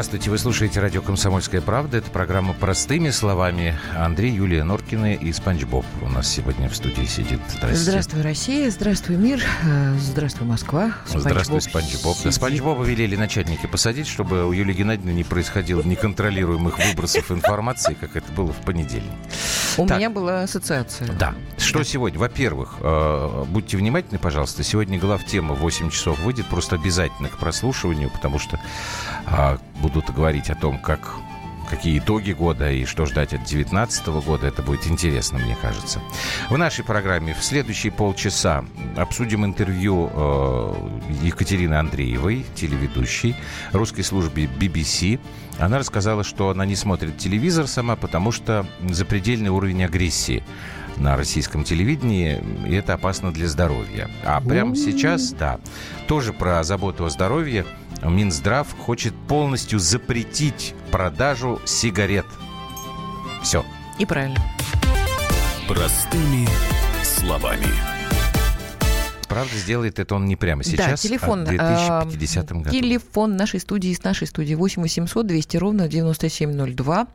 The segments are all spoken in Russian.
Здравствуйте, вы слушаете радио «Комсомольская правда». Это программа «Простыми словами». Андрей, Юлия Норкина и Спанч Боб у нас сегодня в студии сидит. Здравствуйте. Здравствуй, Россия. Здравствуй, мир. Э, здравствуй, Москва. Спанч Здравствуй, Спанч Боб. Да, Спанч Боба велели начальники посадить, чтобы у Юлии Геннадьевны не происходило неконтролируемых выбросов информации, как это было в понедельник. У так. меня была ассоциация. Да. Что сегодня? Во-первых, э, будьте внимательны, пожалуйста. Сегодня главтема в 8 часов выйдет. Просто обязательно к прослушиванию, потому что э, будут говорить о том, как какие итоги года и что ждать от 2019 года. Это будет интересно, мне кажется. В нашей программе в следующие полчаса обсудим интервью э, Екатерины Андреевой, телеведущей русской службе BBC. Она рассказала, что она не смотрит телевизор сама, потому что запредельный уровень агрессии на российском телевидении, и это опасно для здоровья. А прямо сейчас, да, тоже про заботу о здоровье – Минздрав хочет полностью запретить продажу сигарет. Все. И правильно. Простыми словами правда, сделает это он не прямо сейчас, да, телефон, а в 2050 году. Телефон нашей студии, с нашей студии 8 800 200 ровно 9702.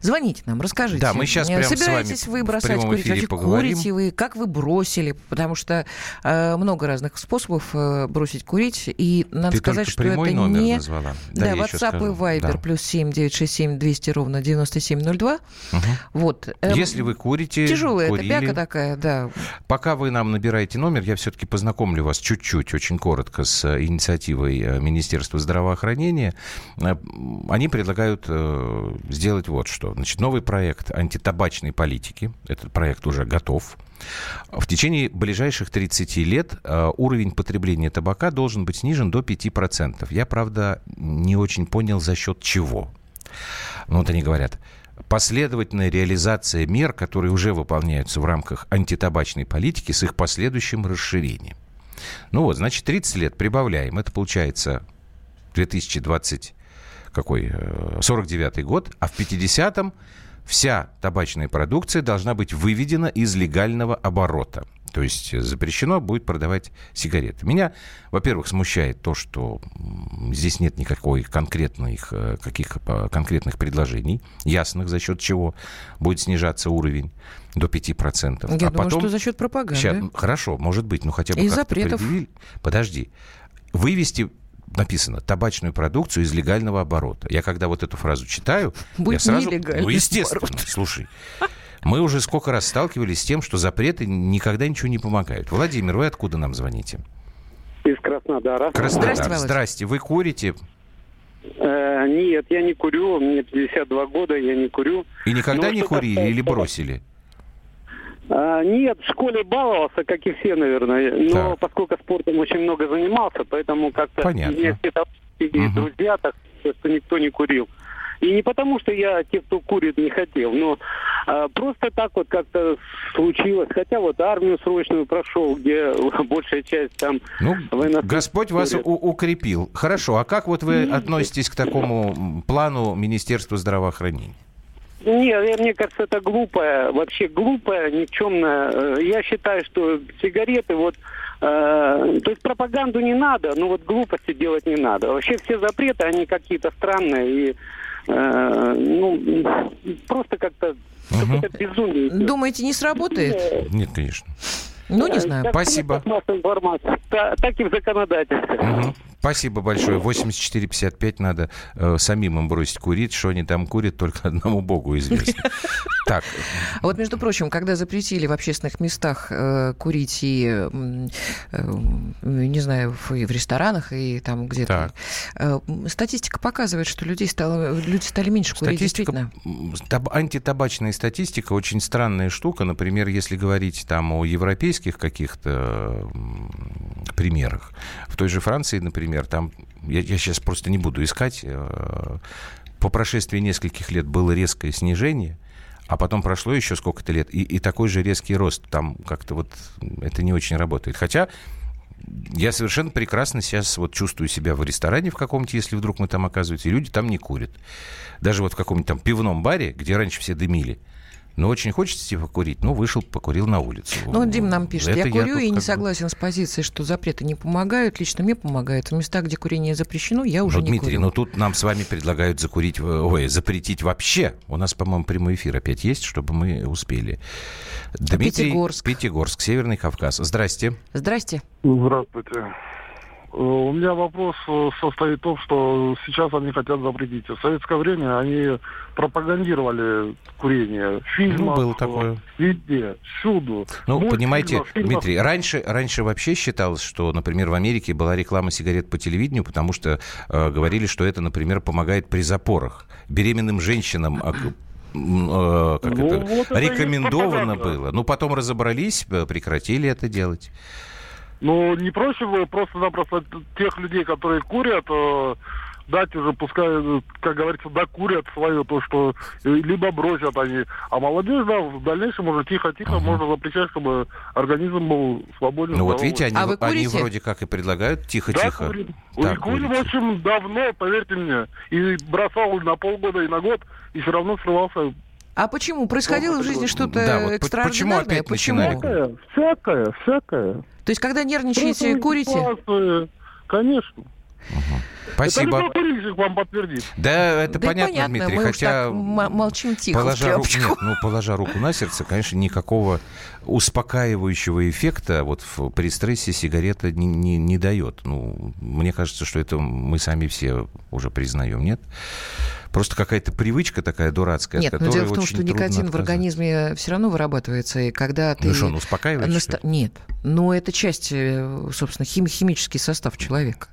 Звоните нам, расскажите. Да, мы сейчас прямо Собираетесь с вами вы бросать курить? Вообще, поговорим. курите вы? Как вы бросили? Потому что э, много разных способов э, бросить курить. И надо Ты сказать, что это не... назвала. Да, да WhatsApp и Viber да. плюс 7 967 200 ровно 9702. Угу. Вот. Эм, Если вы курите, Тяжелая курили, это бяка такая, да. Пока вы нам набираете номер, я все-таки познакомлю вас чуть-чуть, очень коротко с э, инициативой э, Министерства здравоохранения. Э, они предлагают сделать вот что. Значит, новый проект антитабачной политики. Этот проект уже готов. В течение ближайших 30 лет уровень потребления табака должен быть снижен до 5%. Я, правда, не очень понял, за счет чего. Ну, вот они говорят, последовательная реализация мер, которые уже выполняются в рамках антитабачной политики с их последующим расширением. Ну вот, значит, 30 лет прибавляем. Это получается 2020 какой, 49 э, год, а в 50-м вся табачная продукция должна быть выведена из легального оборота. То есть запрещено будет продавать сигареты. Меня, во-первых, смущает то, что здесь нет никакой конкретных, э, каких конкретных предложений, ясных, за счет чего будет снижаться уровень до 5%. Я а думаю, потом... что за счет пропаганды. Сейчас, хорошо, может быть, но хотя бы... И запретов. Предъявили. Подожди. Вывести написано табачную продукцию из легального оборота. Я когда вот эту фразу читаю, Будет я сразу... Ну, естественно, оборот. слушай. Мы уже сколько раз сталкивались с тем, что запреты никогда ничего не помогают. Владимир, вы откуда нам звоните? Из Краснодара. Краснодар. Здрасте, Здрасте. Вы курите? Э, нет, я не курю. Мне 52 года, я не курю. И никогда Но не курили касается... или бросили? А, нет, в школе баловался, как и все, наверное. Но так. поскольку спортом очень много занимался, поэтому как-то Понятно. мне все угу. друзья, так что никто не курил. И не потому, что я те, кто курит, не хотел, но а, просто так вот как-то случилось. Хотя вот армию срочную прошел, где большая часть там... Ну, Господь вас у- укрепил. Хорошо, а как вот вы относитесь к такому плану Министерства здравоохранения? Нет, мне кажется, это глупое, вообще глупое, никчемное. Э, я считаю, что сигареты вот Э, то есть пропаганду не надо, но вот глупости делать не надо. Вообще все запреты, они какие-то странные и э, ну, просто как-то угу. безумие. Думаете, не сработает? Нет, конечно. Ну, не знаю. Как Спасибо. Так, так и в законодательстве. Угу. Спасибо большое. 84-55 надо э, самим им бросить курить. Что они там курят, только одному богу известно. Так. Вот, между прочим, когда запретили в общественных местах э, курить и, э, не знаю, и в ресторанах, и там где-то, э, статистика показывает, что людей стало, люди стали меньше курить, статистика, Таб, антитабачная статистика очень странная штука. Например, если говорить там о европейских каких-то примерах. В той же Франции, например, например, там, я, я сейчас просто не буду искать, э, по прошествии нескольких лет было резкое снижение, а потом прошло еще сколько-то лет, и, и такой же резкий рост. Там как-то вот это не очень работает. Хотя я совершенно прекрасно сейчас вот чувствую себя в ресторане в каком-то, если вдруг мы там оказываемся, и люди там не курят. Даже вот в каком-нибудь там пивном баре, где раньше все дымили, Но очень хочется типа курить, ну, вышел, покурил на улицу. Ну, Дим нам пишет, Это я курю я и не согласен бы... с позицией, что запреты не помогают. Лично мне помогают. В местах, где курение запрещено, я уже Но, не Дмитрий, курю. ну тут нам с вами предлагают закурить, ой, запретить вообще. У нас, по-моему, прямой эфир опять есть, чтобы мы успели. Дмитрий, Пятигорск. Пятигорск, Северный Кавказ. Здрасте. Здрасте. Здравствуйте. Э, у меня вопрос э, состоит в том, что сейчас они хотят запретить. В советское время они пропагандировали курение в фильмах. Ну, было такое. Везде, всюду. Ну, Мультфильмах, понимаете, фильмах. Дмитрий, раньше, раньше вообще считалось, что, например, в Америке была реклама сигарет по телевидению, потому что э, говорили, что это, например, помогает при запорах. Беременным женщинам а, э, как ну, это, вот рекомендовано это было. Ну, потом разобрались, э, прекратили это делать. Ну, не проще было просто-напросто тех людей, которые курят, э, дать уже, пускай, как говорится, докурят свое, то, что либо бросят они. А молодежь, да, в дальнейшем уже тихо-тихо uh-huh. можно запрещать, чтобы организм был свободен. Ну вот видите, они, а вы они вроде как и предлагают тихо-тихо. Да, курим. Да, курим, в общем, давно, поверьте мне. И бросал на полгода и на год, и все равно срывался а почему? Происходило в жизни что-то да, вот экстраординарное? Почему опять почему? Всякое, всякое, всякое. То есть, когда нервничаете, Просто курите? Конечно. Угу. Спасибо. Это любой вам подтвердит. Да, это да понятно, понятно, Дмитрий. Мы хотя молчим тихо. Положа, ру... Нет, ну, положа руку на сердце, конечно, никакого успокаивающего эффекта вот в, при стрессе сигарета не, не, не дает. Ну, мне кажется, что это мы сами все уже признаем, нет? Просто какая-то привычка такая дурацкая, Нет, но дело в том, что никотин в организме все равно вырабатывается, и когда ты... Ну что, он успокаивает? Наста... Нет, но это часть, э, собственно, хим... химический состав человека.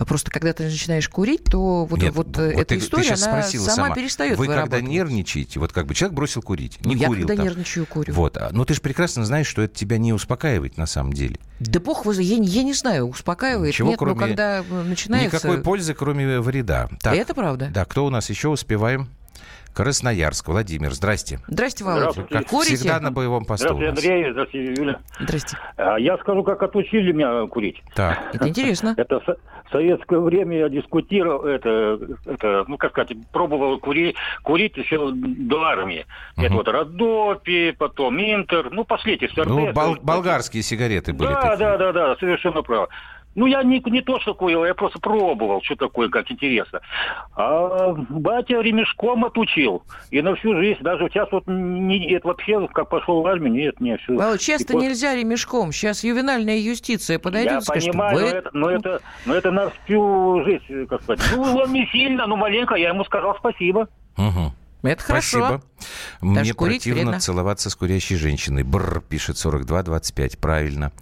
А просто когда ты начинаешь курить, то вот, Нет, вот, вот эта ты, история, ты она сама, сама перестает Вы когда нервничаете, вот как бы человек бросил курить, не ну, курил Я когда там. нервничаю, курю. Вот, а, но ты же прекрасно знаешь, что это тебя не успокаивает на самом деле. Да бог его, я, я не знаю, успокаивает, Ничего, нет, кроме, но когда начинается... Никакой пользы, кроме вреда. Так, это правда. Да, кто у нас еще успеваем? Красноярск. Владимир, здрасте. Здрасте, Володя. Здравствуйте. Как Курите? всегда на боевом посту. Здравствуйте, Андрей. Здравствуйте, Юля. Здрасте. А, я скажу, как отучили меня курить. Так. Это интересно. Это в советское время я дискутировал, это, это ну, как сказать, пробовал курить, курить еще до армии. Угу. Это вот Родопи, потом Интер, ну, последние. Ну, бол- болгарские сигареты были Да, такие. да, да, да, совершенно правильно. Ну, я не, не то, что курил, я просто пробовал, что такое, как интересно. А батя ремешком отучил. И на всю жизнь. Даже сейчас вот не, это вообще, как пошел в армию, нет, не все. Well, часто после... нельзя ремешком. Сейчас ювенальная юстиция подойдет я и скажет, понимаю, вы... но, это, но, это, но это на всю жизнь, как сказать. Ну, он не сильно, но маленько, я ему сказал спасибо. Угу. Это хорошо. Спасибо. Мне противно вредно. целоваться с курящей женщиной. Бр, пишет 4225. Правильно.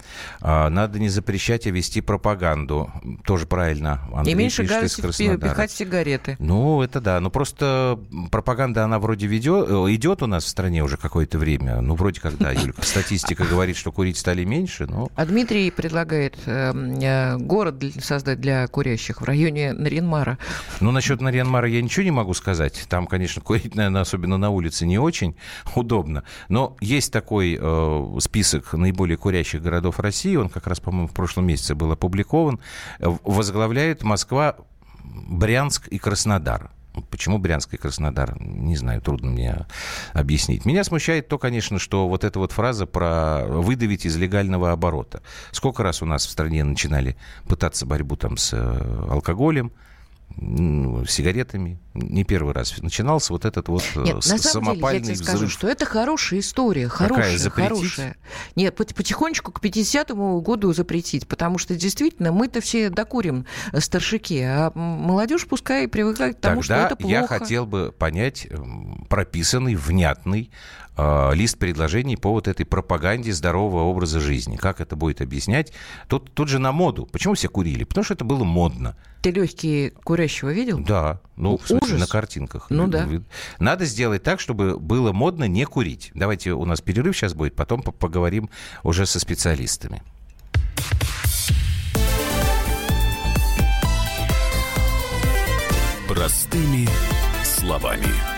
А, надо не запрещать, а вести пропаганду. Тоже правильно. Андрей И меньше гадости пихать сигареты. Ну, это да. Ну, просто пропаганда, она вроде ведет, э, идет у нас в стране уже какое-то время. Ну, вроде как, да, Юлька, статистика говорит, что курить стали меньше, но... А Дмитрий предлагает э, э, город создать для курящих в районе Наринмара. Ну, насчет Наринмара я ничего не могу сказать. Там, конечно, курить, наверное, особенно на улице не очень удобно. Но есть такой э, список наиболее курящих городов России, он как раз, по-моему, в прошлом месяце был опубликован. Возглавляет Москва, Брянск и Краснодар. Почему Брянск и Краснодар? Не знаю, трудно мне объяснить. Меня смущает то, конечно, что вот эта вот фраза про выдавить из легального оборота. Сколько раз у нас в стране начинали пытаться борьбу там с э, алкоголем, сигаретами. Не первый раз начинался вот этот вот Нет, на самом деле, я тебе взрыв. скажу, что это хорошая история. Хорошая, Какая, хорошая. Нет, потихонечку к 50-му году запретить, потому что действительно мы-то все докурим э, старшики, а молодежь пускай привыкает к тому, Тогда что это плохо. я хотел бы понять прописанный, внятный э, лист предложений по вот этой пропаганде здорового образа жизни. Как это будет объяснять? Тут, тут же на моду. Почему все курили? Потому что это было модно. Ты легкие курящего видел? Да. Ну, в смысле, Ужас. на картинках. Ну да. Надо сделать так, чтобы было модно не курить. Давайте у нас перерыв сейчас будет, потом поговорим уже со специалистами. Простыми словами.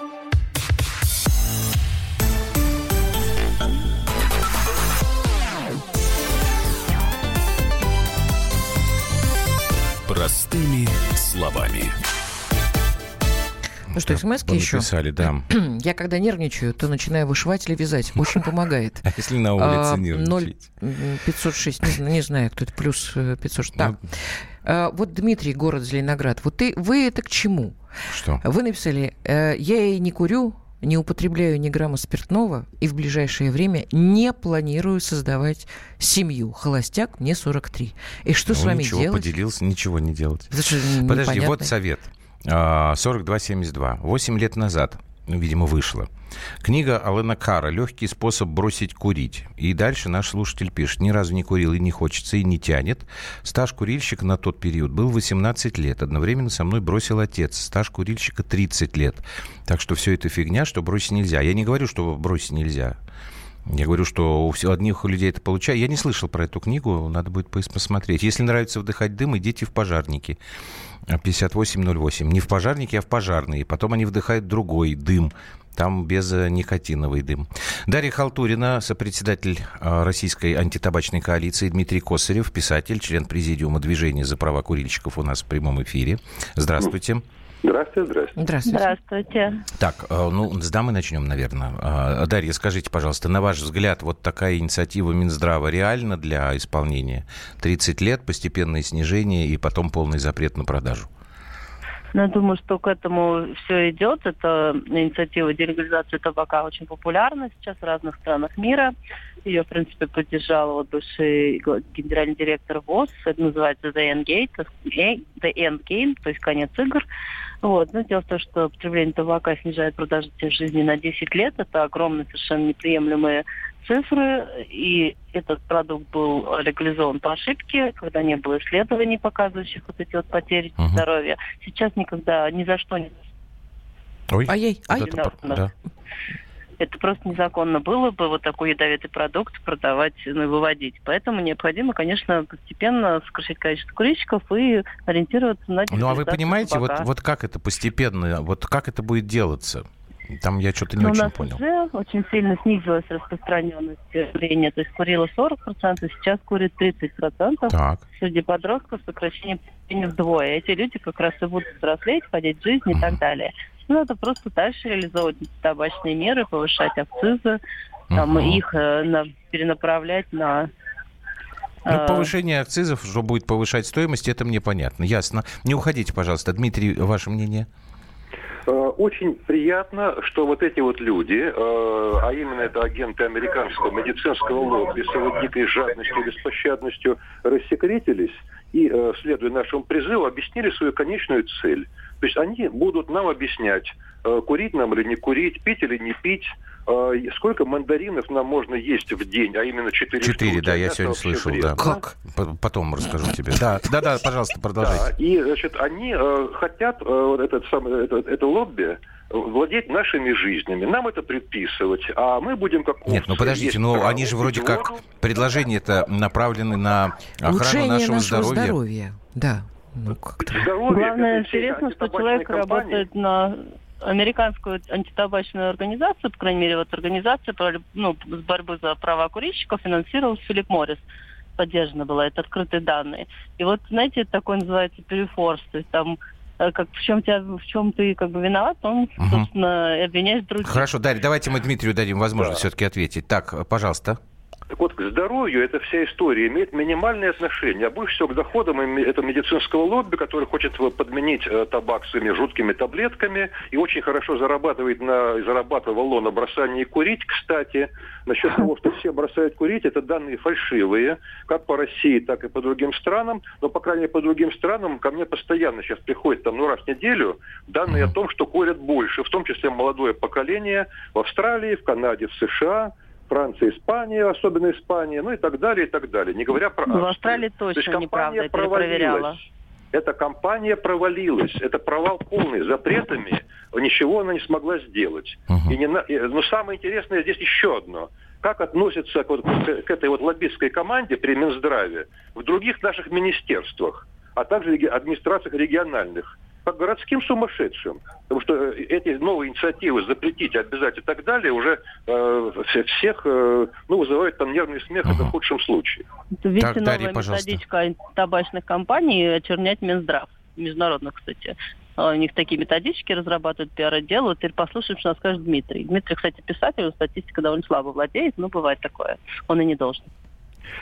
Ну что, смс еще? Написали, да. Я когда нервничаю, то начинаю вышивать или вязать. Очень помогает. А если на улице А, нервничать? 506, не, знаю- не знаю, кто это, плюс э, 506. Так, А, вот Дмитрий, город Зеленоград. Вот ты, вы это к чему? Что? Вы написали, э, я и не курю, не употребляю ни грамма спиртного и в ближайшее время не планирую создавать семью. Холостяк, мне 43. И что с Ну, вами ничего, делать? поделился, ничего не делать. Подожди, непонятно. вот совет. А, 4272. Восемь лет назад, ну, видимо, вышла. Книга Алена Кара «Легкий способ бросить курить». И дальше наш слушатель пишет. Ни разу не курил и не хочется, и не тянет. Стаж курильщика на тот период был 18 лет. Одновременно со мной бросил отец. Стаж курильщика 30 лет. Так что все это фигня, что бросить нельзя. Я не говорю, что бросить нельзя. Я говорю, что у одних людей это получается. Я не слышал про эту книгу, надо будет пос- посмотреть. Если нравится вдыхать дым, идите в пожарники. 5808. Не в пожарники, а в пожарные. Потом они вдыхают другой дым. Там без э, никотиновый дым. Дарья Халтурина, сопредседатель э, Российской антитабачной коалиции, Дмитрий Косарев, писатель, член президиума движения за права курильщиков у нас в прямом эфире. Здравствуйте. Здравствуйте, здравствуйте. Здравствуйте. Здравствуйте. Так, э, ну, с дамы начнем, наверное. А, Дарья, скажите, пожалуйста, на ваш взгляд, вот такая инициатива Минздрава реальна для исполнения? 30 лет, постепенное снижение и потом полный запрет на продажу? Ну, я думаю, что к этому все идет. Это инициатива делегализации табака очень популярна сейчас в разных странах мира. Ее, в принципе, поддержал вот бывший генеральный директор ВОЗ. Это называется The End есть, э, The End Game, то есть конец игр. Вот. Но дело в том, что потребление табака снижает продолжительность жизни на 10 лет. Это огромные, совершенно неприемлемые цифры. И этот продукт был легализован по ошибке, когда не было исследований, показывающих вот эти вот потери Мгм. здоровья. Сейчас никогда ни за что не Ой, Ай-яй, ай. вот это про- Да. да. Это просто незаконно было бы вот такой ядовитый продукт продавать, ну, и выводить. Поэтому необходимо, конечно, постепенно сокращать количество курильщиков и ориентироваться на Ну, а вы понимаете, вот, табака. вот как это постепенно, вот как это будет делаться? Там я что-то не Ну, у очень нас понял. уже очень сильно снизилась распространенность курения. То есть курила 40%, сейчас курит 30%. Так. Среди подростков сокращение вдвое. Эти люди как раз и будут взрослеть, ходить в жизнь и так далее. Ну, надо просто дальше реализовывать табачные меры, повышать акцизы, там, Мгм. их э, на- перенаправлять на... Ну, э, повышение акцизов, что будет повышать стоимость, это мне понятно. Ясно. Не уходите, пожалуйста. Дмитрий, ваше мнение? Э, Очень приятно, что вот эти вот люди, э, а именно это агенты американского медицинского лобби с его дикой жадностью и беспощадностью рассекретились и, следуя нашему призыву, объяснили свою конечную цель. То есть они будут нам объяснять, э, курить нам или не курить, пить или не пить, э, сколько мандаринов нам можно есть в день, а именно 4 Четыре, да, я Это сегодня слышал, бред. да. Как? Потом расскажу тебе. Да, да, да, пожалуйста, Да, продолжайте. и, значит, они э, хотят, э, вот этот самый, это, это лобби, владеть нашими жизнями. Нам это предписывать, а мы будем как Нет, ну подождите, есть ну они же вроде как предложения это направлены на охрану Улучшение нашего, нашего здоровья. здоровья. Да. Ну, как-то. Здоровье Главное, интересно, что человек компании. работает на американскую антитабачную организацию, по крайней мере, вот организация по, ну, с борьбы за права курильщиков финансировал Филипп Моррис. Поддержана была, это открытые данные. И вот, знаете, это такой называется перефорс, то есть там э, как в чем тебя, в чем ты как бы виноват, он, Мгм. собственно, обвиняет других. Хорошо, Дарья, давайте мы Дмитрию дадим возможность Да. все-таки ответить. Так, пожалуйста. Так вот, к здоровью эта вся история имеет минимальное отношение, а больше всего к доходам этого медицинского лобби, который хочет подменить э, табак своими жуткими таблетками и очень хорошо зарабатывает на, зарабатывало на бросании курить. Кстати, насчет того, что все бросают курить, это данные фальшивые, как по России, так и по другим странам. Но, по крайней мере, по другим странам ко мне постоянно сейчас приходит там, ну, раз в неделю данные о том, что курят больше, в том числе молодое поколение в Австралии, в Канаде, в США, Франция, Испания, особенно Испания, ну и так далее, и так далее. Не говоря про... Ну, в Австралии точно То есть неправда, это проверяла. Эта компания провалилась. Это провал полный. Запретами ничего она не смогла сделать. Uh-huh. И не на... Но самое интересное здесь еще одно. Как относятся к, вот, к этой вот лоббистской команде при Минздраве в других наших министерствах, а также администрациях региональных как городским сумасшедшим. Потому что э, эти новые инициативы запретить, обязать и так далее уже э, всех э, ну, вызывают там нервный смех, угу. это в худшем случае. Видите, так, новая Дарья, методичка табачных компаний очернять Минздрав. Международных, кстати. А у них такие методички разрабатывают, пиары делают. Теперь послушаем, что скажет Дмитрий. Дмитрий, кстати, писатель, статистика довольно слабо владеет, но бывает такое. Он и не должен.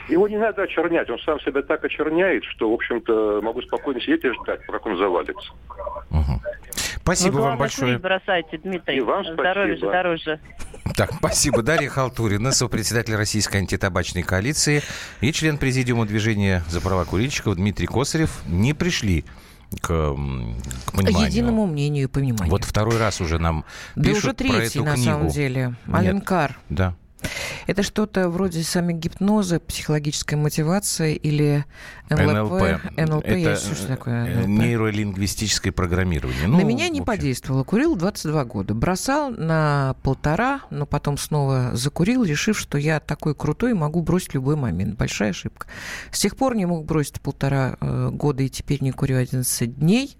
Его не надо очернять. Он сам себя так очерняет, что, в общем-то, могу спокойно сидеть и ждать, как он завалится. Угу. Спасибо ну, вам большое. бросайте, Дмитрий. И вам Здоровье же дороже. Так, спасибо. Дарья Халтурина, сопредседатель Российской антитабачной коалиции и член президиума движения за права курильщиков Дмитрий Косарев не пришли к, к пониманию. Единому мнению и пониманию. Вот второй раз уже нам пишут Да уже третий, про эту на книгу. самом деле. Аленкар. Да. Это что-то вроде сами гипноза, психологическая мотивация или НЛП? НЛП. НЛП, Это что такое э, НЛП? нейролингвистическое программирование. Ну, на меня не подействовало. Курил 22 года. Бросал на полтора, но потом снова закурил, решив, что я такой крутой могу бросить любой момент. Большая ошибка. С тех пор не мог бросить полтора э, года и теперь не курю 11 дней.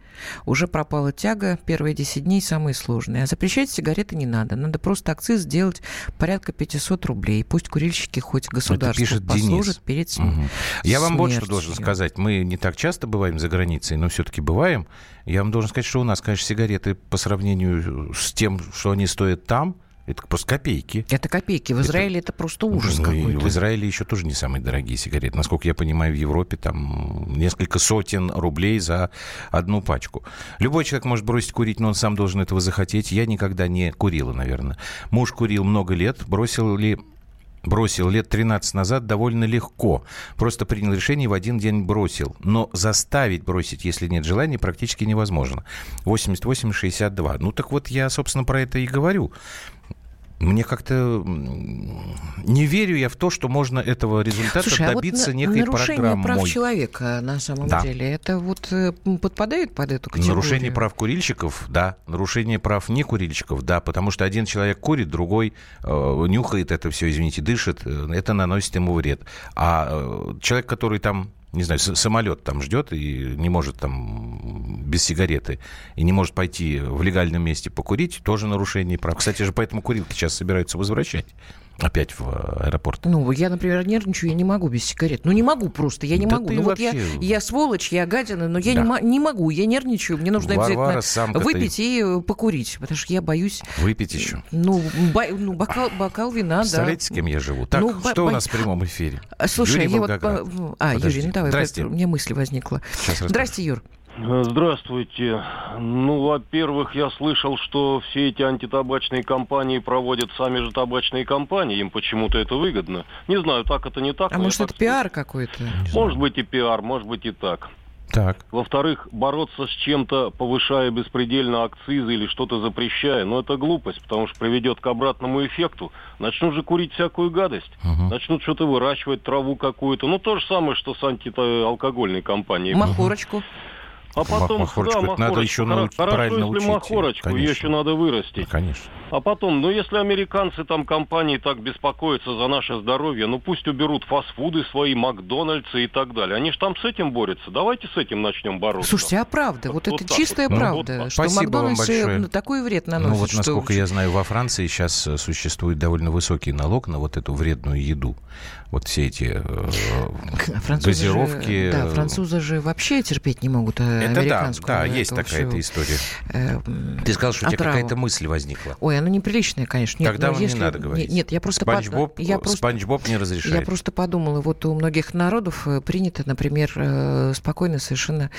Уже пропала тяга. Первые 10 дней самые сложные. А запрещать сигареты не надо. Надо просто акциз сделать порядка 500 рублей. Пусть курильщики хоть государство пишет послужат Денис. перед см... угу. Я вам вот что должен сказать. Мы не так часто бываем за границей, но все-таки бываем. Я вам должен сказать, что у нас, конечно, сигареты по сравнению с тем, что они стоят там, это просто копейки. Это копейки. В Израиле это, это просто ужас ну, какой-то. В Израиле еще тоже не самые дорогие сигареты. Насколько я понимаю, в Европе там несколько сотен рублей за одну пачку. Любой человек может бросить курить, но он сам должен этого захотеть. Я никогда не курила, наверное. Муж курил много лет. Бросил ли бросил лет 13 назад довольно легко. Просто принял решение и в один день бросил. Но заставить бросить, если нет желания, практически невозможно. 88-62. Ну так вот я, собственно, про это и говорю мне как-то не верю я в то, что можно этого результата Слушай, добиться а вот некой нарушение программой. прав человека на самом да. деле, это вот э, подпадает под эту категорию? Нарушение прав курильщиков, да. Нарушение прав не курильщиков, да. Потому что один человек курит, другой э, нюхает это все, извините, дышит, э, это наносит ему вред. А э, человек, который там не знаю, самолет там ждет и не может там без сигареты, и не может пойти в легальном месте покурить, тоже нарушение прав. Кстати же, поэтому курилки сейчас собираются возвращать опять в э, аэропорт? Ну, я, например, нервничаю, я не могу без сигарет. Ну, не могу просто, я не да могу. Ну, вот я, я сволочь, я гадина, но я да. не, не могу, я нервничаю, мне нужно Варвара обязательно выпить ты... и э, покурить, потому что я боюсь... Выпить еще? Ну, бо... ну бокал, бокал вина, Представляете, да. с кем я живу? Так, ну, что бо... у нас в прямом эфире? Слушай, Юрий я вот... А, Подожди. Юрий, ну давай, Здрасте. у меня мысль возникла. Сейчас Здрасте, Юр. Здравствуйте. Ну, во-первых, я слышал, что все эти антитабачные компании проводят сами же табачные компании. Им почему-то это выгодно. Не знаю, так это не так. А может, это пиар какой-то? Может быть и пиар, может быть и так. Так. Во-вторых, бороться с чем-то, повышая беспредельно акцизы или что-то запрещая, ну это глупость, потому что приведет к обратному эффекту. Начнут же курить всякую гадость, угу. начнут что-то выращивать, траву какую-то. Ну то же самое, что с антиалкогольной компанией. Махорочку. А потом, махорочку, да, махорочку. надо еще научить Хорошо, правильно если учить. махорочку, конечно. ее еще надо вырастить. Конечно. А потом, ну если американцы там компании так беспокоятся за наше здоровье, ну пусть уберут фастфуды свои, Макдональдсы и так далее. Они же там с этим борются. Давайте с этим начнем бороться. Слушайте, а правда, вот, вот это чистая вот. правда, Ну, вот, что спасибо Макдональдсы такой вред наносят. Ну вот, что насколько я знаю, во Франции сейчас э, существует довольно высокий налог на вот эту вредную еду. Вот все эти э, французы газировки. Же, да, французы же вообще терпеть не могут э, это американскую. Да, да есть такая история. Э, Ты сказал, что у тебя какая-то мысль возникла. Ой, она неприличная, конечно. Нет, Тогда вам если... не надо говорить. Нет, нет я просто... Спанч Боб, я просто... Спанч Боб не разрешает. Я просто подумала, вот у многих народов э, принято, например, э, спокойно совершенно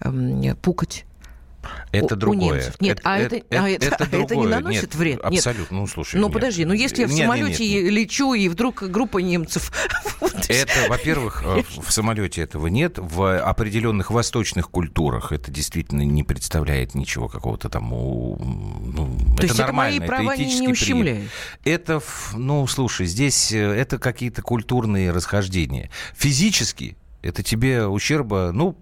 эм, пукать это у, другое. У немцев. Нет, это, а это, это, а это, это, другое. это не наносит нет, вред? Абсолютно. Нет. Ну, слушай. Ну, нет. подожди, ну если я в нет, самолете нет, нет, лечу, и вдруг группа немцев... Это, во-первых, э, в самолете этого нет. В определенных восточных культурах это действительно не представляет ничего какого-то там... Ну, То это есть нормально, это мои права не ущемляет? Это, ну, слушай, здесь э, это какие-то культурные расхождения. Физически это тебе ущерба, ну,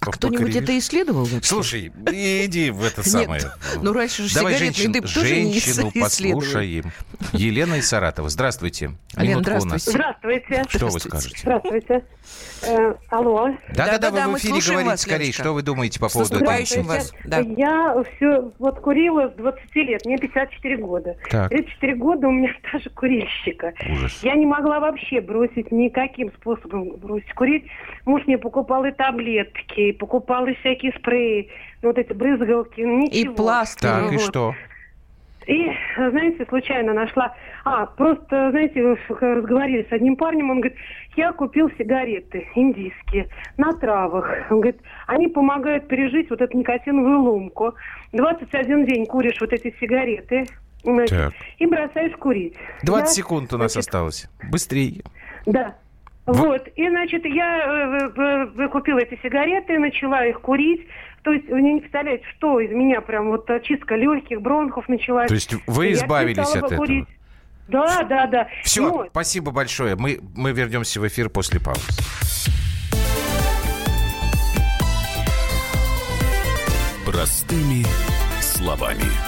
а кто-нибудь это исследовал вообще? Слушай, иди в это самое. Нет, ну раньше же Давай женщин, дым тоже женщину не послушаем. Елена из Саратова. Здравствуйте. Лена, здравствуйте. Здравствуйте. Что вы скажете? Здравствуйте. Э, алло. Да-да-да, вы в эфире говорите вас, скорее. Что вы думаете по поводу этого? вас. Да. Я все вот курила с 20 лет, мне 54 года. Так. 34 года у меня стажа курильщика. Ужас. Я не могла вообще бросить никаким способом бросить курить. Муж мне покупал и таблетки, и покупал и всякие спреи, вот эти брызгалки, ничего. И пластырь. Так, и что? И, знаете, случайно нашла... А, просто, знаете, разговаривали с одним парнем, он говорит, я купил сигареты индийские на травах. Он говорит, они помогают пережить вот эту никотиновую ломку. 21 день куришь вот эти сигареты, значит, и бросаешь курить. 20 я, секунд у нас значит, осталось. Быстрее. Да. Вот, и, значит, я э, э, купила эти сигареты, начала их курить. То есть вы не представляете, что из меня прям вот чистка легких, бронхов началась. То есть вы избавились от этого? Да, да, да. Все, Но... Спасибо большое. Мы, мы вернемся в эфир после паузы. Простыми словами.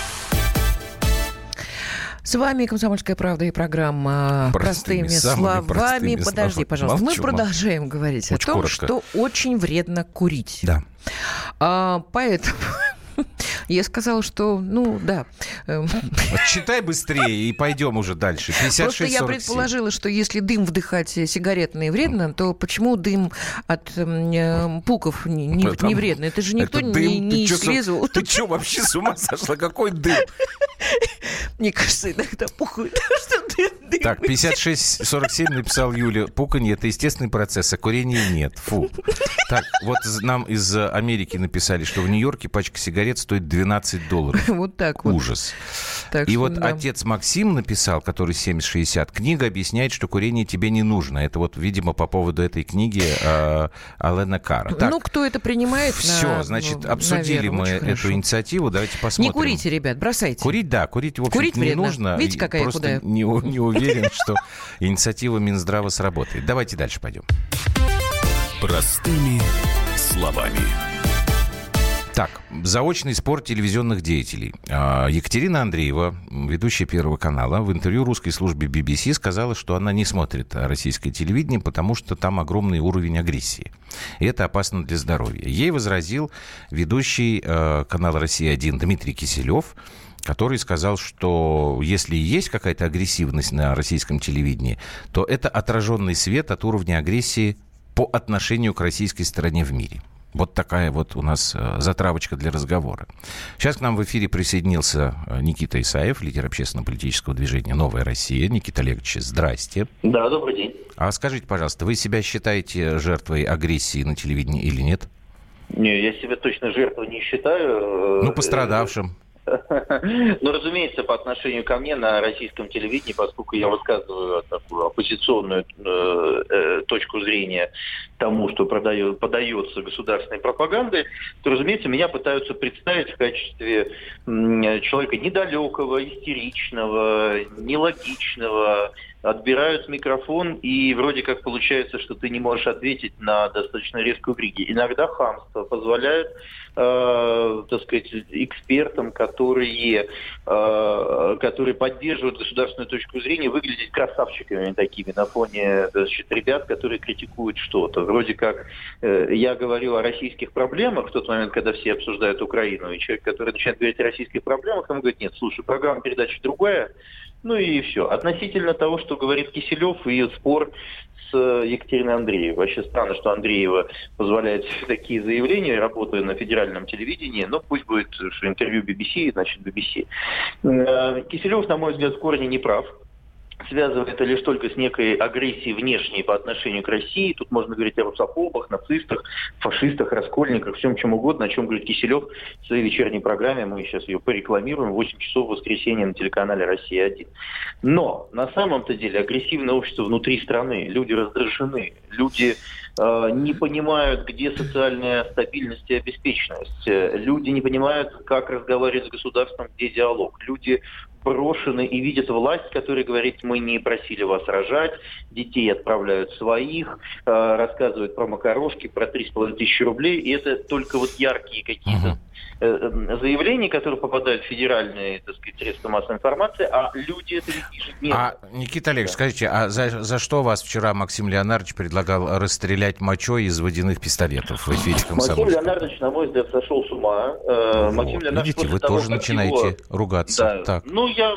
С вами «Комсомольская правда» и программа «Простыми, простыми словами». Простыми Подожди, словами. пожалуйста. Молчу, Мы продолжаем говорить очень о том, коротко. что очень вредно курить. Да. А, поэтому я сказала, что, ну, да. Эм. Читай быстрее и пойдем уже дальше. 56, Просто я предположила, что если дым вдыхать сигаретный вредно, то почему дым от э, пуков не, не, не вредно? Это же никто это не, не ты исследовал. Чё, ты что, вообще с ума сошла? Какой дым? Мне кажется, иногда пухают, что дым. Так, 56-47 написал Юля. Пуканье – это естественный процесс, а курения нет. Фу. Так, вот нам из Америки написали, что в Нью-Йорке пачка сигарет стоит 12 долларов. Вот так вот. Ужас. Так и что, вот да. отец Максим написал, который 70-60, книга объясняет, что курение тебе не нужно. Это вот, видимо, по поводу этой книги э, Алена Кара. Так, ну, кто это принимает? Все, на, значит, обсудили наверное, мы эту хорошо. инициативу. Давайте посмотрим. Не курите, ребят, бросайте. Курить, да, курить, в общем курить не вредно. нужно. Видите, какая Просто худая? Не, не уверен, что инициатива Минздрава сработает. Давайте дальше пойдем. Простыми словами. Так, заочный спор телевизионных деятелей. А, Екатерина Андреева, ведущая Первого канала, в интервью русской службе BBC сказала, что она не смотрит российское телевидение, потому что там огромный уровень агрессии. И это опасно для здоровья. Ей возразил ведущий а, канала «Россия-1» Дмитрий Киселев, который сказал, что если есть какая-то агрессивность на российском телевидении, то это отраженный свет от уровня агрессии по отношению к российской стороне в мире. Вот такая вот у нас э, затравочка для разговора. Сейчас к нам в эфире присоединился э, Никита Исаев, лидер общественно-политического движения «Новая Россия». Никита Олегович, здрасте. Да, добрый день. А скажите, пожалуйста, вы себя считаете жертвой агрессии на телевидении или нет? Не, я себя точно жертвой не считаю. Ну, пострадавшим. Ну, разумеется, по отношению ко мне на российском телевидении, поскольку я высказываю такую оппозиционную э, э, точку зрения тому, что продает, подается государственной пропагандой, то, разумеется, меня пытаются представить в качестве человека недалекого, истеричного, нелогичного, отбирают микрофон, и вроде как получается, что ты не можешь ответить на достаточно резкую крики. Иногда хамство позволяет, э, так сказать, экспертам, которые, э, которые поддерживают государственную точку зрения, выглядеть красавчиками такими на фоне значит, ребят, которые критикуют что-то. Вроде как э, я говорю о российских проблемах в тот момент, когда все обсуждают Украину, и человек, который начинает говорить о российских проблемах, ему говорит, нет, слушай, программа передачи другая, ну и все. Относительно того, что говорит Киселев и спор с Екатериной Андреевой. Вообще странно, что Андреева позволяет такие заявления, работая на федеральном телевидении. Но пусть будет что интервью BBC, значит BBC. Э, Киселев, на мой взгляд, в корне не прав связывает это лишь только с некой агрессией внешней по отношению к России. Тут можно говорить о русофобах, нацистах, фашистах, раскольниках, всем чем угодно, о чем говорит Киселев в своей вечерней программе. Мы сейчас ее порекламируем в 8 часов в воскресенье на телеканале «Россия-1». Но на самом-то деле агрессивное общество внутри страны, люди раздражены, люди э, не понимают, где социальная стабильность и обеспеченность. Люди не понимают, как разговаривать с государством, где диалог. Люди брошены и видят власть, которая говорит, мы не просили вас рожать, детей отправляют своих, э, рассказывают про макарошки, про 3,5 тысячи рублей, и это только вот яркие какие-то Э, э, заявлений, которые попадают в федеральные, так сказать, средства массовой информации, а люди это ежедневно. А, Никита Олегович, да. скажите, а за, за что вас вчера Максим Леонардович предлагал расстрелять мочой из водяных пистолетов в эфире Максим Леонардович, на мой взгляд, сошел с ума. Э, вот. Максим Леонардович Видите, вы того, тоже начинаете его... ругаться. Да. Так. Ну, я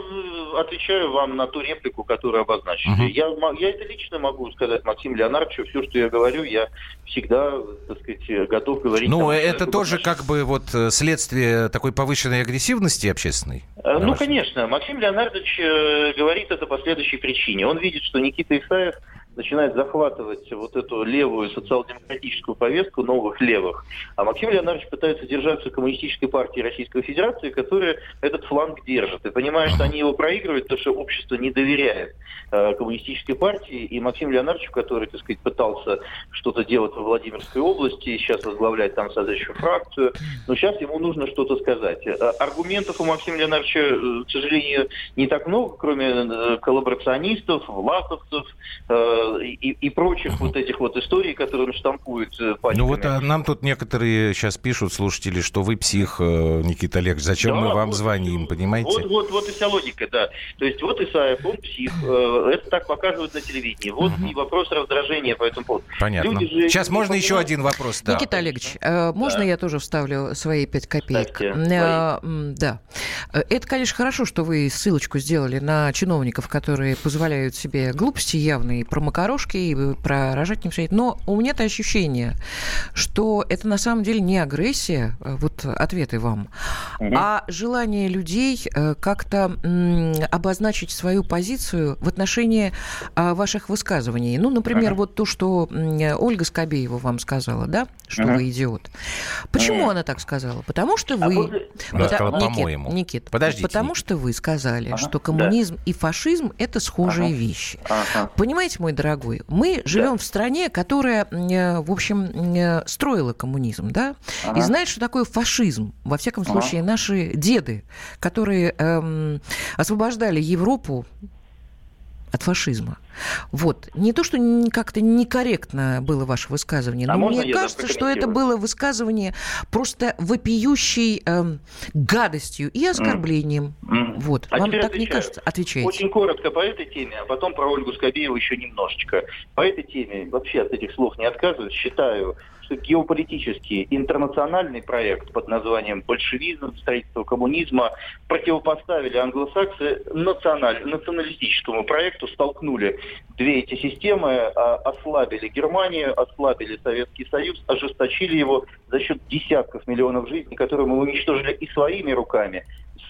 отвечаю вам на ту реплику, которую обозначили. Угу. Я, я это лично могу сказать Максиму Леонардовичу. Все, что я говорю, я всегда, так сказать, готов говорить. Ну, это тоже как бы вот след следствие такой повышенной агрессивности общественной? Э, ну, конечно. Максим Леонардович э, говорит это по следующей причине. Он видит, что Никита Исаев начинает захватывать вот эту левую социал-демократическую повестку новых левых. А Максим Леонардович пытается держаться коммунистической партии Российской Федерации, которая этот фланг держит. И понимая, что они его проигрывают, потому что общество не доверяет э, коммунистической партии. И Максим Леонардович, который, так сказать, пытался что-то делать во Владимирской области, сейчас возглавляет там соответствующую фракцию, но сейчас ему нужно что-то сказать. Э, аргументов у Максима Леонардовича, э, к сожалению, не так много, кроме э, коллаборационистов, власовцев, и, и прочих вот этих вот историй, которые он штампует пачками. Ну вот а нам тут некоторые сейчас пишут, слушатели, что вы псих, э, Никита Олегович, зачем да, мы вам вот, звоним, понимаете? Вот, вот, вот и вся логика, да. То есть вот Исаев, он псих, э, это так показывают на телевидении. Вот угу. и вопрос раздражения по этому поводу. Понятно. Люди сейчас можно понимают... еще один вопрос? Да. Никита Олегович, э, можно да. я тоже вставлю свои пять копеек? Ставьте, да. Это, конечно, хорошо, что вы ссылочку сделали на чиновников, которые позволяют себе глупости явные, промокать макарошки, и про рожать не мешает. Но у меня-то ощущение, что это на самом деле не агрессия, э, вот ответы вам, угу. а желание людей э, как-то обозначить свою позицию в отношении а, ваших высказываний. Ну, например, угу. вот то, что Ольга Скобеева вам сказала, да, что угу. вы идиот. Почему угу. она так сказала? Потому что а вы... А после... Потому... сказала, по-моему. Никит, Подождите. потому что вы сказали, ага. что коммунизм да. и фашизм – это схожие ага. вещи. Ага. Понимаете, мой дорогой? Дорогой, мы живем да. в стране, которая, э, в общем, э, строила коммунизм, да, ага. и знает, что такое фашизм. Во всяком случае, ага. наши деды, которые эм, освобождали Европу от фашизма. Вот. Не то, что как-то некорректно было ваше высказывание, а но мне кажется, что это было высказывание просто вопиющей э, гадостью и оскорблением. Mm. Вот. А Вам так отвечаю. не кажется? Отвечайте. Очень коротко по этой теме, а потом про Ольгу Скобееву еще немножечко. По этой теме вообще от этих слов не отказываюсь. Считаю, что геополитический интернациональный проект под названием большевизм, строительство коммунизма противопоставили англосаксы националь, националистическому проекту, столкнули две эти системы, а, ослабили Германию, ослабили Советский Союз, ожесточили его за счет десятков миллионов жизней, которые мы уничтожили и своими руками,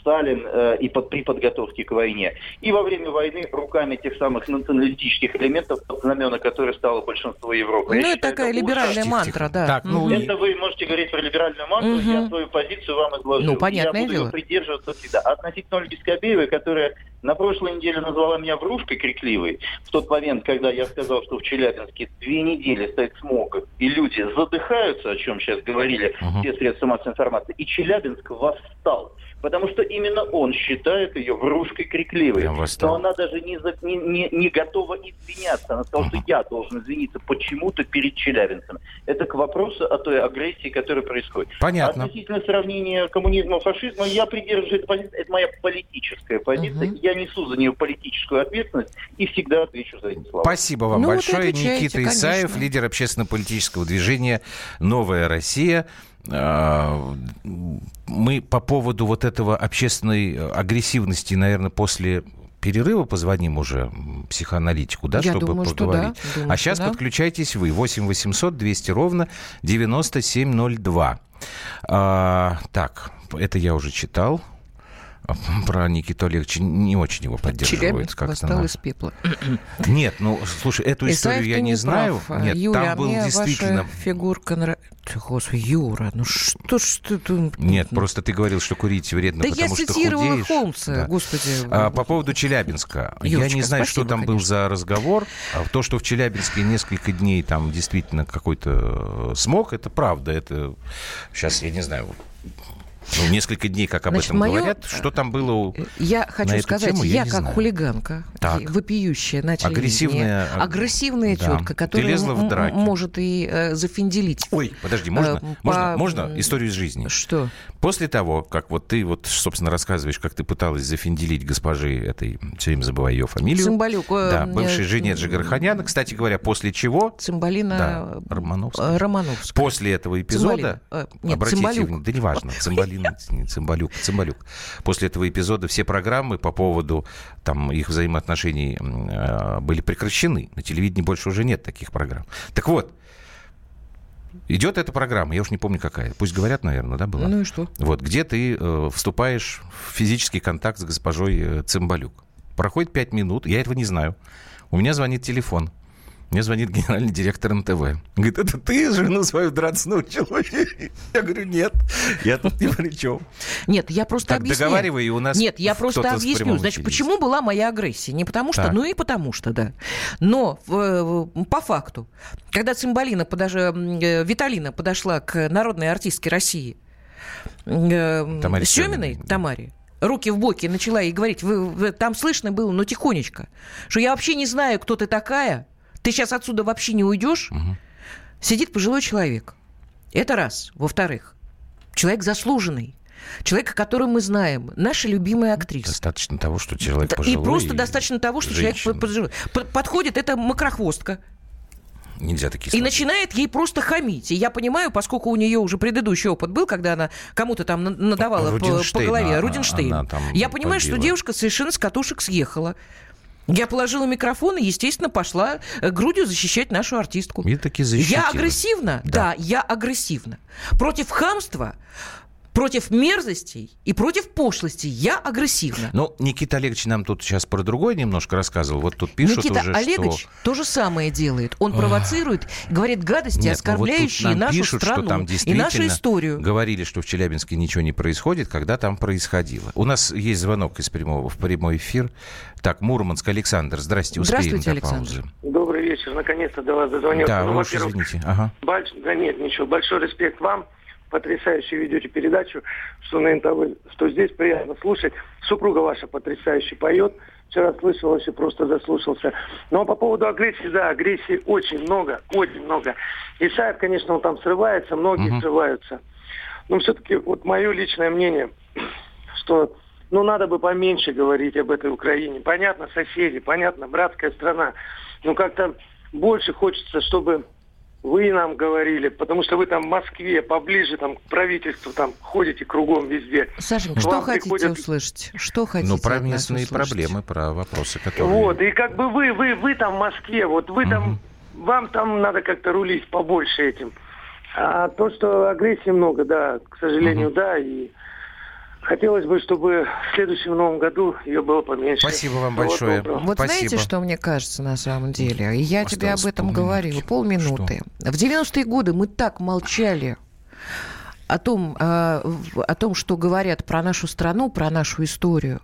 Сталин э, и под, при подготовке к войне. И во время войны руками тех самых националистических элементов, под знамена которых стало большинство Европы. Ну, это такая это либеральная мантра, да. Так, ну, это вы можете говорить про либеральную мантру, угу. я свою позицию вам изложил. Ну, понятное я буду дело. ее придерживаться всегда. Относительно Ольги Скобеевой, которая на прошлой неделе назвала меня врушкой крикливой. В тот момент, когда я сказал, что в Челябинске две недели стоит смог, и люди задыхаются, о чем сейчас говорили uh-huh. все средства массовой информации, и Челябинск восстал потому что именно он считает ее врушкой крикливой. Но она даже не, не, не, не готова извиняться. Она сказала, что я должен извиниться почему-то перед челябинцем. Это к вопросу о той агрессии, которая происходит. Понятно. Относительно сравнения коммунизма и фашизма, я придерживаюсь этой позиции. Это моя политическая позиция. Угу. Я несу за нее политическую ответственность и всегда отвечу за эти слова. Спасибо вам ну, большое. Вот Никита Исаев, конечно. лидер общественно-политического движения «Новая Россия». А, мы по поводу вот этого общественной агрессивности, наверное, после перерыва позвоним уже психоаналитику, да, Я чтобы думаю, поговорить. Что да. Думаю, а сейчас да. подключайтесь вы. 8 800 200 ровно 9702. А, так, это я уже читал про Никиту Олеговича не очень его поддерживают. как восстал на... из пепла. Нет, ну, слушай, эту историю Исаев я не, не знаю. Прав. Нет, Юля, там а был действительно... ваша фигурка нравится. Господи, Юра, ну что ж ты тут... Нет, просто ты говорил, что курить вредно, да потому я что цитировала худеешь. Холмса, да. господи. А, по поводу Челябинска. Юрочка, я не знаю, что там конечно. был за разговор. А то, что в Челябинске несколько дней там действительно какой-то э, смог, это правда. Это сейчас, я не знаю, ну, несколько дней, как об Значит, этом моё... говорят. Что там было Я хочу сказать, тему, я, я как знаю. хулиганка, Так. вопиющая на Агрессивная, а, агрессивная да. тетка, Ты которая лезла в драки. может и э, зафинделить. Ой, подожди, можно, Э, можно, по- можно историю из жизни? Что? После того, как вот ты вот, собственно, рассказываешь, как ты пыталась зафинделить госпожи этой, все время забываю ее фамилию. Цымбалюк. э, Да, бывшей жене Джигарханяна. Кстати говоря, после чего... Цимбалина Да, Романовская. э, Романовская. После этого эпизода... Цимбалина. Э, нет, обратите внимание, да неважно, Цимбалина, не Цимбалюк, Цимбалюк. После этого эпизода все программы по поводу там, их взаимоотношений э, были прекращены. На телевидении больше уже нет таких программ. Так вот, идет эта программа, я уж не помню какая. Пусть говорят, наверное, да, была? Ну и что? Вот, где ты э, вступаешь в физический контакт с госпожой э, Цимбалюк. Проходит пять минут, я этого не знаю. У меня звонит телефон. Мне звонит генеральный директор НТВ. Говорит, это ты жену свою драться научил? Я говорю, нет, я тут ни при чем. Нет, я просто Так, объясняю. договаривай, и у нас Нет, я просто объясню. Значит, почему была моя агрессия? Не потому что, Так. ну и потому что, да. Но в- по факту, когда Цимбалина подож... э, Виталина подошла к народной артистке России э, Тамаре Семиной, да. Тамаре, руки в боки, начала ей говорить, вы, вы- там слышно было, но тихонечко, что я вообще не знаю, кто ты такая, ты сейчас отсюда вообще не уйдешь, сидит пожилой человек. Это раз. Во-вторых, человек заслуженный. Человек, о котором мы знаем, наша любимая актриса. Достаточно того, что человек Да, пожилой. И просто достаточно того, что женщина. человек пожилой. Подходит, это макрохвостка, Нельзя такие и слова. начинает ей просто хамить. И я понимаю, поскольку у нее уже предыдущий опыт был, когда она кому-то там на- надавала по, по голове, она- Рудинштейн. она я понимаю, что побила. девушка совершенно с катушек съехала. Я положила микрофон и, естественно, пошла э, грудью защищать нашу артистку. И таки защитила. Я агрессивна? Да. я агрессивна. Против хамства, против мерзостей и против пошлости я агрессивна. Ну, Никита Олегович нам тут сейчас про другое немножко рассказывал. Вот тут пишут Никита уже, Олегович что... то же самое делает. Он провоцирует, говорит гадости, Нет, ну вот оскорбляющие нам нашу пишут, страну что там и нашу историю. говорили, что в Челябинске ничего не происходит, когда там происходило. У нас есть звонок из прямого в прямой эфир. Так, Мурманск, Александр, здрасте, успеем Здравствуйте, до Александр. паузы. Добрый вечер, наконец-то до вас дозвонился. Да, Ну, извините. Ага. Больш... Да нет, ничего. Большой респект вам. Потрясающе ведете передачу, что на НТВ, что здесь приятно слушать. Супруга ваша потрясающе поет. Вчера слышал, вообще просто заслушался. Но по поводу агрессии, да, агрессии очень много, очень много. Исаев, конечно, он там срывается, многие Мгм. срываются. Но все-таки вот мое личное мнение, что ну надо бы поменьше говорить об этой Украине. Понятно, соседи, понятно, братская страна. Но как-то больше хочется, чтобы вы нам говорили, потому что вы там в Москве, поближе там к правительству, там ходите кругом везде. Сашенька, что вам хотите приходят- услышать? Что хотите Ну, про местные услышать? проблемы, про вопросы, которые... Вот, и как бы вы, вы, вы там в Москве, вот вы там, вам там надо как-то рулить побольше этим. А то, что агрессии много, да, к сожалению, да, и хотелось бы, чтобы в следующем новом году ее было поменьше. Спасибо вам Всего большое. доброго. Вот знаете, что мне кажется на самом деле? И я Осталось тебе об этом полминутки. говорила, полминуты. В 90-е годы мы так молчали о том, а, в- о том, что говорят про нашу страну, про нашу историю.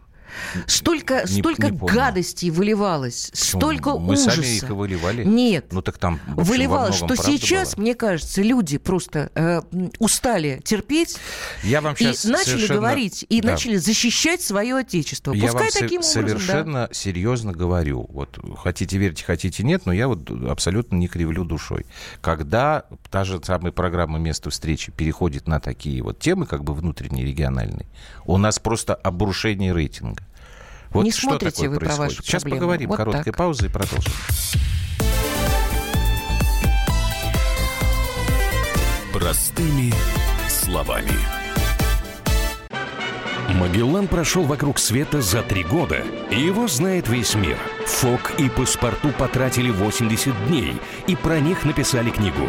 Столько, не, столько не гадостей выливалось, Почему? столько Мы ужаса. сами их и выливали. Нет. Ну так там общем, выливалось, что сейчас, было. мне кажется, люди просто э, устали терпеть Я вам сейчас и начали совершенно... говорить и да. начали защищать свое отечество. Я Пускай вам таким совершенно образом, да. серьезно говорю. Вот хотите верьте, хотите нет, но я вот абсолютно не кривлю душой. Когда та же самая программа «Место встречи» переходит на такие вот темы, как бы внутренние, региональные, у нас просто обрушение рейтинга. Вот не что смотрите такое вы происходит. про ваши Сейчас проблемы. поговорим. Вот Короткая так. пауза и продолжим. Простыми словами. Магеллан прошел вокруг света за три года, и его знает весь мир. Фок и паспорту потратили 80 дней, и про них написали книгу.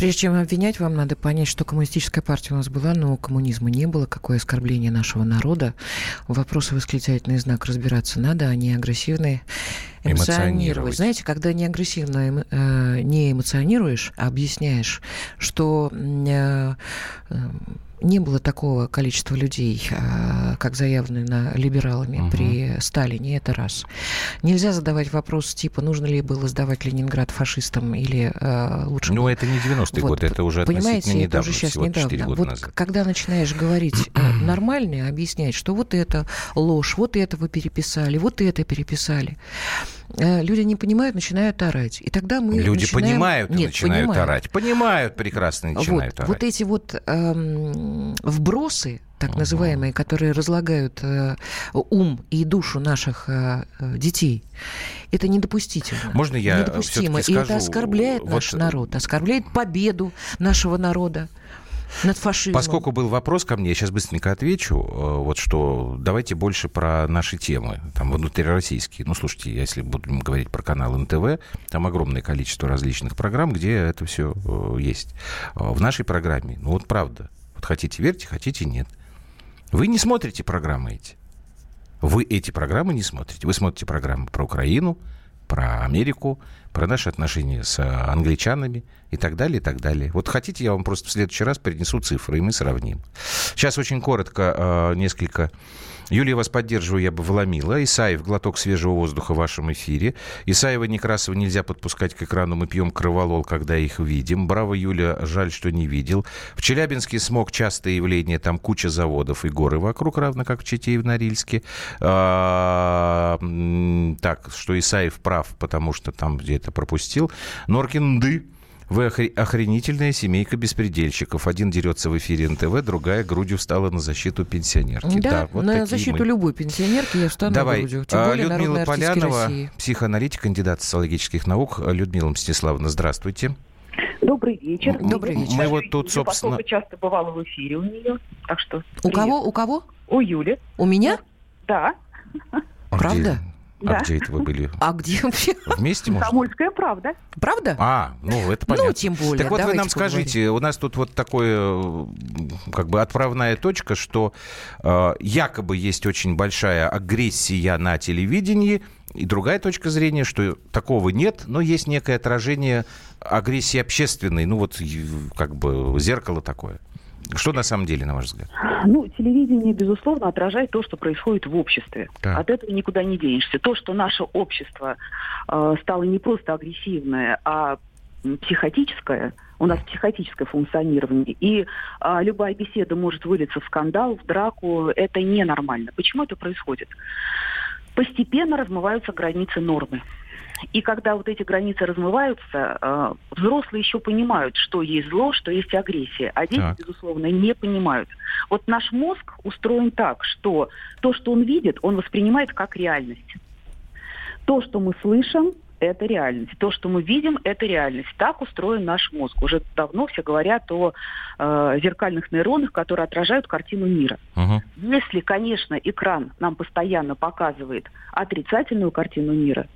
Прежде чем обвинять, вам надо понять, что коммунистическая партия у нас была, но коммунизма не было. Какое оскорбление нашего народа. Вопросы восклицательный знак разбираться надо, а не агрессивные эмоционировать. Знаете, когда не агрессивно э, не эмоционируешь, а объясняешь, что э, э, не было такого количества людей, а, как заявлено либералами угу. при Сталине, это раз. Нельзя задавать вопрос типа, нужно ли было сдавать Ленинград фашистам или э, лучше... Ну, это не 90-й вот, год, это уже Понимаете, недавно, это уже сейчас недавно. года вот назад. когда начинаешь говорить нормально, объяснять, что вот это ложь, вот это вы переписали, вот это переписали, люди не понимают, начинают орать. И тогда мы Люди начинаем... понимают Нет, начинают понимают. орать. Понимают прекрасно начинают вот, орать. Вот эти вот эм, вбросы, так называемые, которые разлагают э, ум и душу наших э, детей, это недопустимо. Можно я недопустимо. скажу, И это оскорбляет вот... наш народ, оскорбляет победу нашего народа над фашизмом. Поскольку был вопрос ко мне, я сейчас быстренько отвечу. Вот что давайте больше про наши темы, там внутрироссийские. Ну, слушайте, если будем говорить про канал НТВ, там огромное количество различных программ, где это все есть. В нашей программе, ну вот правда, вот хотите верьте, хотите нет. Вы не смотрите программы эти. Вы эти программы не смотрите. Вы смотрите программы про Украину, про Америку, про наши отношения с англичанами и так далее, и так далее. Вот хотите, я вам просто в следующий раз принесу цифры, и мы сравним. Сейчас очень коротко несколько Юлия, вас поддерживаю, я бы вломила. Исаев, глоток свежего воздуха в вашем эфире. Исаева, Некрасова нельзя подпускать к экрану. Мы пьем кроволол, когда их видим. Браво, Юля, жаль, что не видел. В Челябинске смог частое явление. Там куча заводов и горы вокруг, равно как в Чите и в Норильске. А, так, что Исаев прав, потому что там где-то пропустил. Норкин-ды. Вы охренительная семейка беспредельщиков. Один дерется в эфире НТВ, другая грудью встала на защиту пенсионерки. Да, да вот на защиту мы. любой пенсионерки я встану Давай. грудью. Тем более Людмила Полянова, психоаналитик, кандидат социологических наук. Людмила Мстиславовна, здравствуйте. Добрый вечер. Добрый вечер. Мы вот тут, собственно... Я часто бывала в эфире у нее, так что... У привет. кого? У кого? У Юли. У меня? Да. А Правда? Где? А где это вы были? А где вообще? Вместе, может? Комсомольская правда. Правда? А, ну это понятно. Ну, тем более. Так вот вы нам поговорим. скажите, у нас тут вот такое, как бы отправная точка, что э, якобы есть очень большая агрессия на телевидении, и другая точка зрения, что такого нет, но есть некое отражение агрессии общественной, ну вот как бы зеркало такое. Что на самом деле, на ваш взгляд? Ну, телевидение, безусловно, отражает то, что происходит в обществе. Да. От этого никуда не денешься. То, что наше общество э, стало не просто агрессивное, а психотическое, у нас психотическое функционирование, и а, любая беседа может вылиться в скандал, в драку, это ненормально. Почему это происходит? Постепенно размываются границы нормы. И когда вот эти границы размываются, э, взрослые еще понимают, что есть зло, что есть агрессия, а дети, Так. безусловно, не понимают. Вот наш мозг устроен так, что то, что он видит, он воспринимает как реальность. То, что мы слышим, это реальность. То, что мы видим, это реальность. Так устроен наш мозг. Уже давно все говорят о э, зеркальных нейронах, которые отражают картину мира. Угу. Если, конечно, экран нам постоянно показывает отрицательную картину мира,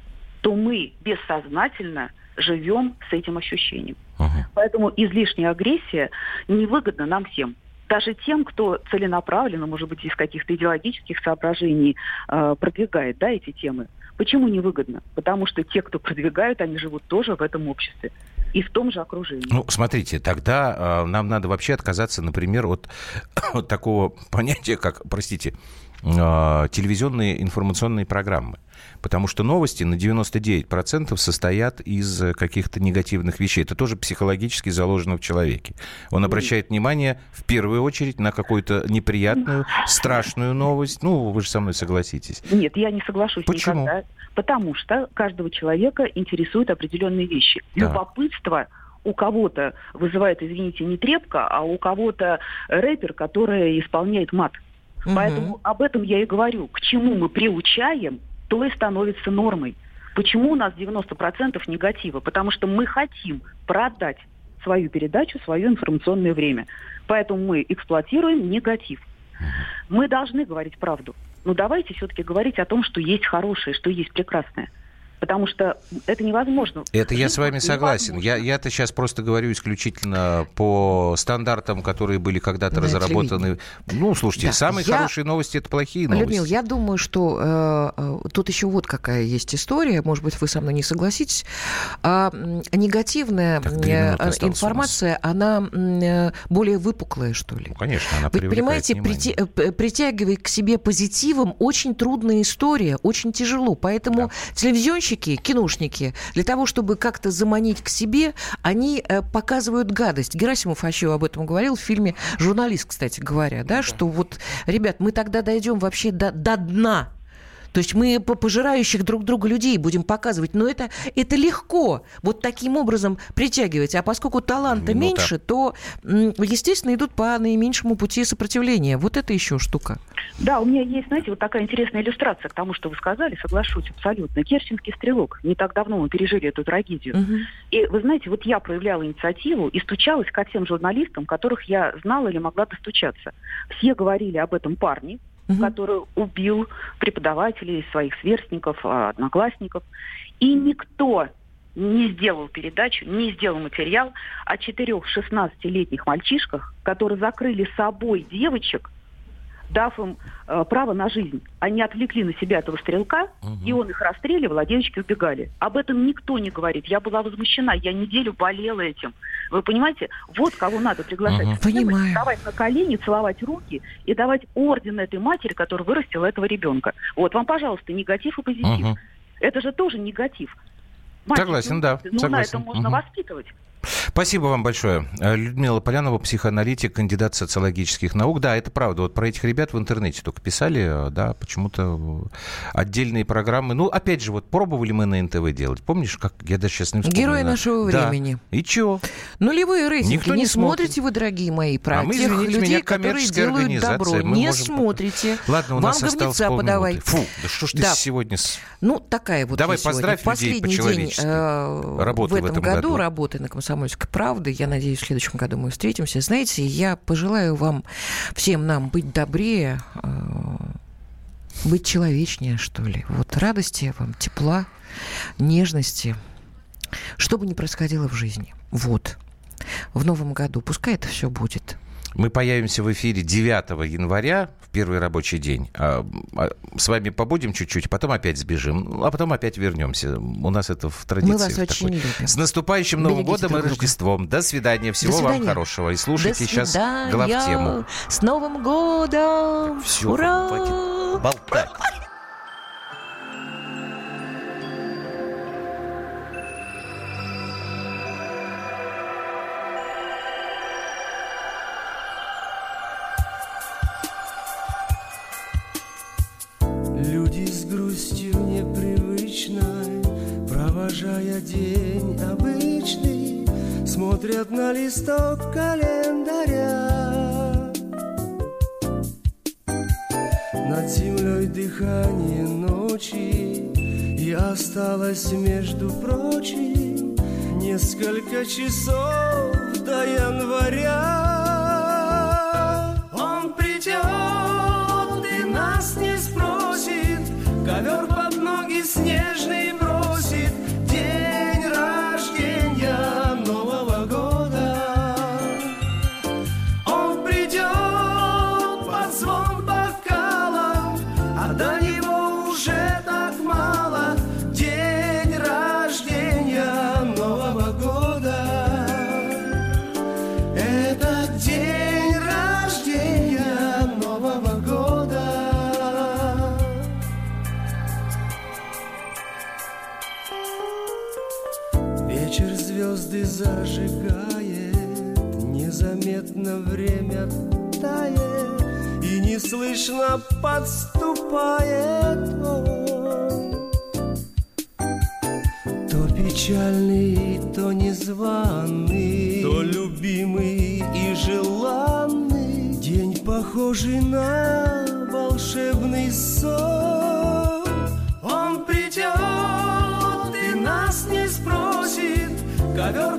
то мы бессознательно живем с этим ощущением. Угу. Поэтому излишняя агрессия невыгодна нам всем даже тем, кто целенаправленно, может быть, из каких-то идеологических соображений э, продвигает да, эти темы. Почему невыгодно? Потому что те, кто продвигают, они живут тоже в этом обществе и в том же окружении. Ну, смотрите, тогда э, нам надо вообще отказаться, например, от, от такого понятия, как, простите, телевизионные информационные программы. Потому что новости на 99% состоят из каких-то негативных вещей. Это тоже психологически заложено в человеке. Он обращает внимание в первую очередь на какую-то неприятную, страшную новость. Ну, вы же со мной согласитесь. Нет, я не соглашусь Почему? никогда. Потому что каждого человека интересуют определенные вещи. Да. Любопытство у кого-то вызывает, извините, не трепка, а у кого-то рэпер, который исполняет мат. Угу. Поэтому об этом я и говорю. К чему мы приучаем то и становится нормой. Почему у нас 90% негатива? Потому что мы хотим продать свою передачу, свое информационное время. Поэтому мы эксплуатируем негатив. Мы должны говорить правду. Но давайте все-таки говорить о том, что есть хорошее, что есть прекрасное потому что это невозможно. Это я с вами согласен. Я, я-то сейчас просто говорю исключительно по стандартам, которые были когда-то разработаны. Ну, слушайте, да. самые я... хорошие новости – это плохие новости. Людмила, я думаю, что э, э, тут еще вот какая есть история, может быть, вы со мной не согласитесь. А, негативная э, информация, она э, более выпуклая, что ли. Ну, конечно, она Вы понимаете, прити, притягивая к себе позитивом, очень трудная история, очень тяжело. Поэтому да. телевизионщики киношники, киношники, для того, чтобы как-то заманить к себе, они э, показывают гадость. Герасимов еще об этом говорил в фильме «Журналист», кстати говоря, да, да. что вот, ребят, мы тогда дойдем вообще до, до дна то есть мы по пожирающих друг друга людей будем показывать. Но это, это легко вот таким образом притягивать. А поскольку таланта ну, меньше, то, естественно, идут по наименьшему пути сопротивления. Вот это еще штука. Да, у меня есть, знаете, вот такая интересная иллюстрация к тому, что вы сказали, соглашусь абсолютно. Керченский стрелок. Не так давно мы пережили эту трагедию. Угу. И вы знаете, вот я проявляла инициативу и стучалась ко всем журналистам, которых я знала или могла достучаться. Все говорили об этом парне, угу. который убил преподавателей, своих сверстников, а, одноклассников. И никто не сделал передачу, не сделал материал о четырех 16-летних мальчишках, которые закрыли собой девочек, дав им э, право на жизнь. Они отвлекли на себя этого стрелка, угу. и он их расстреливал, а девочки убегали. Об этом никто не говорит. Я была возмущена, я неделю болела этим. Вы понимаете, вот кого надо приглашать. Угу. Понимаю. Вставать на колени, целовать руки и давать орден этой матери, которая вырастила этого ребенка. Вот вам, пожалуйста, негатив и позитив. Угу. Это же тоже негатив. Мать, Согласен, ну, да. Ну, согласен. на это можно угу. воспитывать. Спасибо вам большое. Э, Людмила Полянова, психоаналитик, кандидат социологических наук. Да, это правда. Вот про этих ребят в интернете только писали, э, да, почему-то отдельные программы. Ну, опять же, вот пробовали мы на НТВ делать. Помнишь, как я даже сейчас не вспомню. Герои нашего да. времени. И чё? Нулевые рейтинги. Никто не, не смотрите вы, дорогие мои, про а тех мы, людей, меня, которые делают добро. Мы не можем... смотрите. Ладно, у Вам нас осталось подавай. Фу, да что ж ты да. сегодня... С... Ну, такая вот Давай поздравь людей Последний день э, работы в этом, в этом году, году работы на «Комсомольской правды». Я надеюсь, в следующем году мы встретимся. Знаете, я пожелаю вам, всем нам, быть добрее, э, быть человечнее, что ли. Вот радости вам, тепла, нежности, что бы ни происходило в жизни. Вот. В новом году. Пускай это все будет. Мы появимся в эфире 9 января, первый рабочий день. А, а, с вами побудем чуть-чуть, потом опять сбежим, а потом опять вернемся. У нас это в традиции. Мы вас очень любим. С наступающим Новым Берегите годом и Рождеством. До свидания. Всего До свидания. вам хорошего. И слушайте сейчас главтему. С Новым годом! Все, Ура! хватит болтать. день обычный Смотрят на листок календаря Над землей дыхание ночи осталось, между прочим, несколько часов до января. Он придет и нас не спросит, ковер под ноги снежный и неслышно подступает он. То печальный, то незваный, то любимый и желанный, день похожий на волшебный сон. Он придет и нас не спросит, ковер